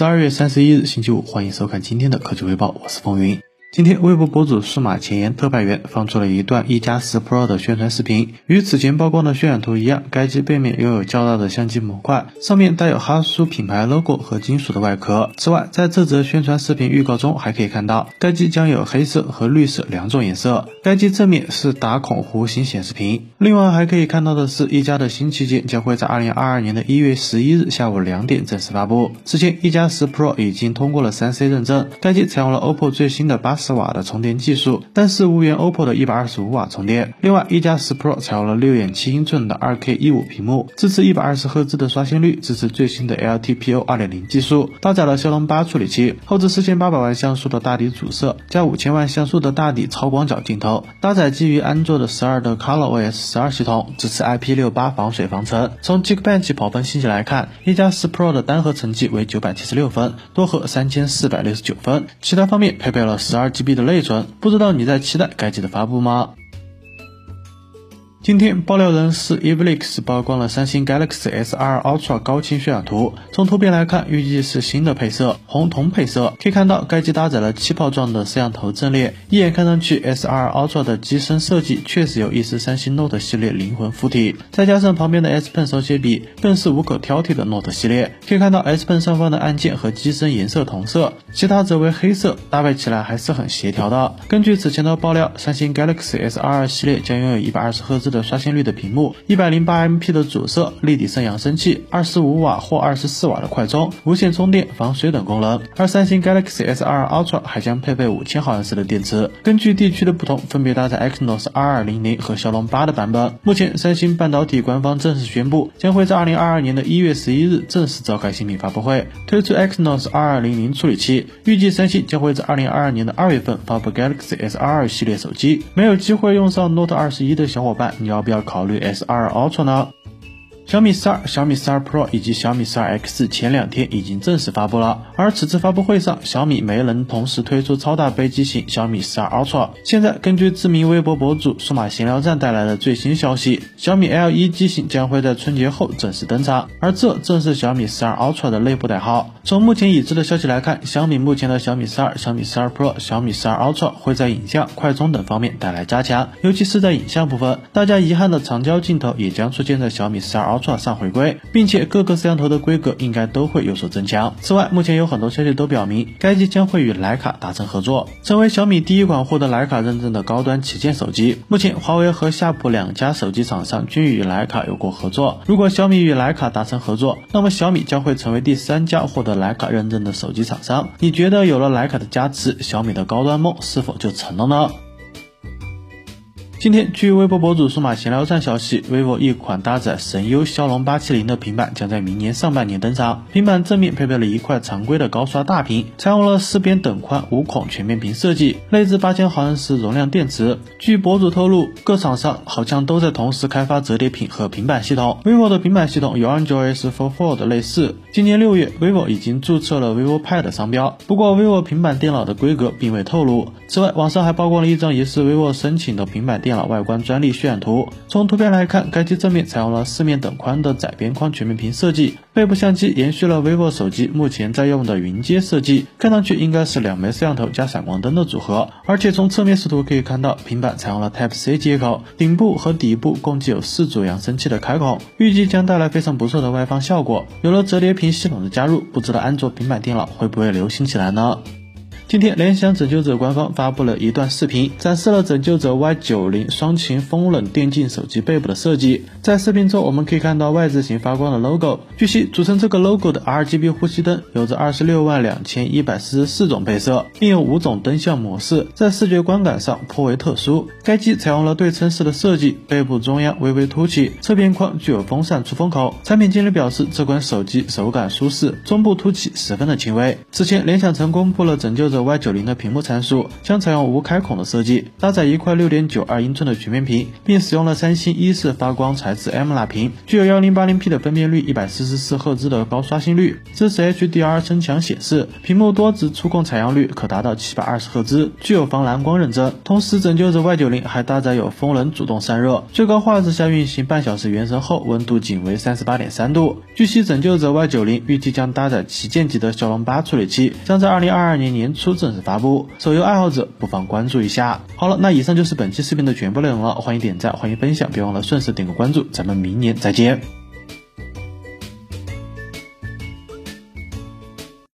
十二月三十一日星期五，欢迎收看今天的科技汇报，我是风云。今天，微博博主数码前沿特派员放出了一段一加十 Pro 的宣传视频。与此前曝光的渲染图一样，该机背面拥有较大的相机模块，上面带有哈苏品牌 logo 和金属的外壳。此外，在这则宣传视频预告中，还可以看到该机将有黑色和绿色两种颜色。该机正面是打孔弧形显示屏。另外，还可以看到的是，一加的新旗舰将会在二零二二年的一月十一日下午两点正式发布。此前，一加十 Pro 已经通过了三 C 认证，该机采用了 OPPO 最新的八。十瓦的充电技术，但是无缘 OPPO 的一百二十五瓦充电。另外，一加十 Pro 采用了六点七英寸的二 K 一五屏幕，支持一百二十赫兹的刷新率，支持最新的 LTPO 二点零技术，搭载了骁龙八处理器，后置四千八百万像素的大底主摄加五千万像素的大底超广角镜头，搭载基于安卓的十二的 ColorOS 十二系统，支持 IP 六八防水防尘。从 Geekbench 跑分信息来看，一加十 Pro 的单核成绩为九百七十六分，多核三千四百六十九分。其他方面配备了十二。GB 的内存，不知道你在期待该机的发布吗？今天爆料人士 Evlix 曝光了三星 Galaxy S2 Ultra 高清渲染图。从图片来看，预计是新的配色，红铜配色。可以看到，该机搭载了气泡状的摄像头阵列，一眼看上去，S2 Ultra 的机身设计确实有一丝三星 Note 系列灵魂附体。再加上旁边的 S Pen 手写笔，更是无可挑剔的 Note 系列。可以看到 S Pen 上方的按键和机身颜色同色，其他则为黑色，搭配起来还是很协调的。根据此前的爆料，三星 Galaxy S2 系列将拥有一百二十赫兹。的刷新率的屏幕，一百零八 MP 的主摄，立体声扬声器，二十五瓦或二十四瓦的快充，无线充电、防水等功能。而三星 Galaxy S22 Ultra 还将配备五千毫安时的电池。根据地区的不同，分别搭载 Exynos 二二零零和骁龙八的版本。目前，三星半导体官方正式宣布，将会在二零二二年的一月十一日正式召开新品发布会，推出 Exynos 二二零零处理器。预计三星将会在二零二二年的二月份发布 Galaxy S2 系列手机。没有机会用上 Note 二十一的小伙伴。你要不要考虑 S2 Ultra 呢？小米十二、小米十二 Pro 以及小米十二 X 前两天已经正式发布了，而此次发布会上，小米没能同时推出超大杯机型小米十二 Ultra。现在，根据知名微博博主数码闲聊站带来的最新消息，小米 L 一机型将会在春节后正式登场，而这正是小米十二 Ultra 的内部代号。从目前已知的消息来看，小米目前的小米十二、小米十二 Pro、小米十二 Ultra 会在影像、快充等方面带来加强，尤其是在影像部分，大家遗憾的长焦镜头也将出现在小米十二 Ultra 上回归，并且各个摄像头的规格应该都会有所增强。此外，目前有很多消息都表明，该机将会与徕卡达成合作，成为小米第一款获得徕卡认证的高端旗舰手机。目前，华为和夏普两家手机厂商均与徕卡有过合作。如果小米与徕卡达成合作，那么小米将会成为第三家获得。徕卡认证的手机厂商，你觉得有了徕卡的加持，小米的高端梦是否就成了呢？今天，据微博博主数码闲聊站消息，vivo 一款搭载神优骁龙八七零的平板将在明年上半年登场。平板正面配备了一块常规的高刷大屏，采用了四边等宽五孔全面屏设计，内置八千毫安时容量电池。据博主透露，各厂商好像都在同时开发折叠屏和平板系统。vivo 的平板系统与 android for fold 类似。今年六月，vivo 已经注册了 vivo Pad 商标，不过 vivo 平板电脑的规格并未透露。此外，网上还曝光了一张疑似 vivo 申请的平板电。电脑外观专利渲染图，从图片来看，该机正面采用了四面等宽的窄边框全面屏设计，背部相机延续了 vivo 手机目前在用的云阶设计，看上去应该是两枚摄像头加闪光灯的组合。而且从侧面视图可以看到，平板采用了 Type C 接口，顶部和底部共计有四组扬声器的开孔，预计将带来非常不错的外放效果。有了折叠屏系统的加入，不知道安卓平板电脑会不会流行起来呢？今天，联想拯救者官方发布了一段视频，展示了拯救者 Y 九零双擎风冷电竞手机背部的设计。在视频中，我们可以看到 Y 字形发光的 logo。据悉，组成这个 logo 的 RGB 呼吸灯有着二十六万两千一百四十四种配色，并有五种灯效模式，在视觉观感上颇为特殊。该机采用了对称式的设计，背部中央微微凸起，侧边框具有风扇出风口。产品经理表示，这款手机手感舒适，中部凸起十分的轻微。此前，联想曾公布了拯救者。Y90 的屏幕参数将采用无开孔的设计，搭载一块6.92英寸的曲面屏，并使用了三星 E 四发光材质 M 蜡屏，具有 1080P 的分辨率一百四十四赫兹的高刷新率，支持 HDR 增强显示，屏幕多指触控采样率可达到七百二十赫兹，具有防蓝光认证。同时，拯救者 Y90 还搭载有风能主动散热，最高画质下运行半小时原神后，温度仅为38.3度。据悉，拯救者 Y90 预计将搭载旗舰级的骁龙八处理器，将在2022年年初正式发布。手游爱好者不妨关注一下。好了，那以上就是本期视频的全部内容了，欢迎点赞，欢迎分享，别忘了顺势点个关注，咱们明年再见。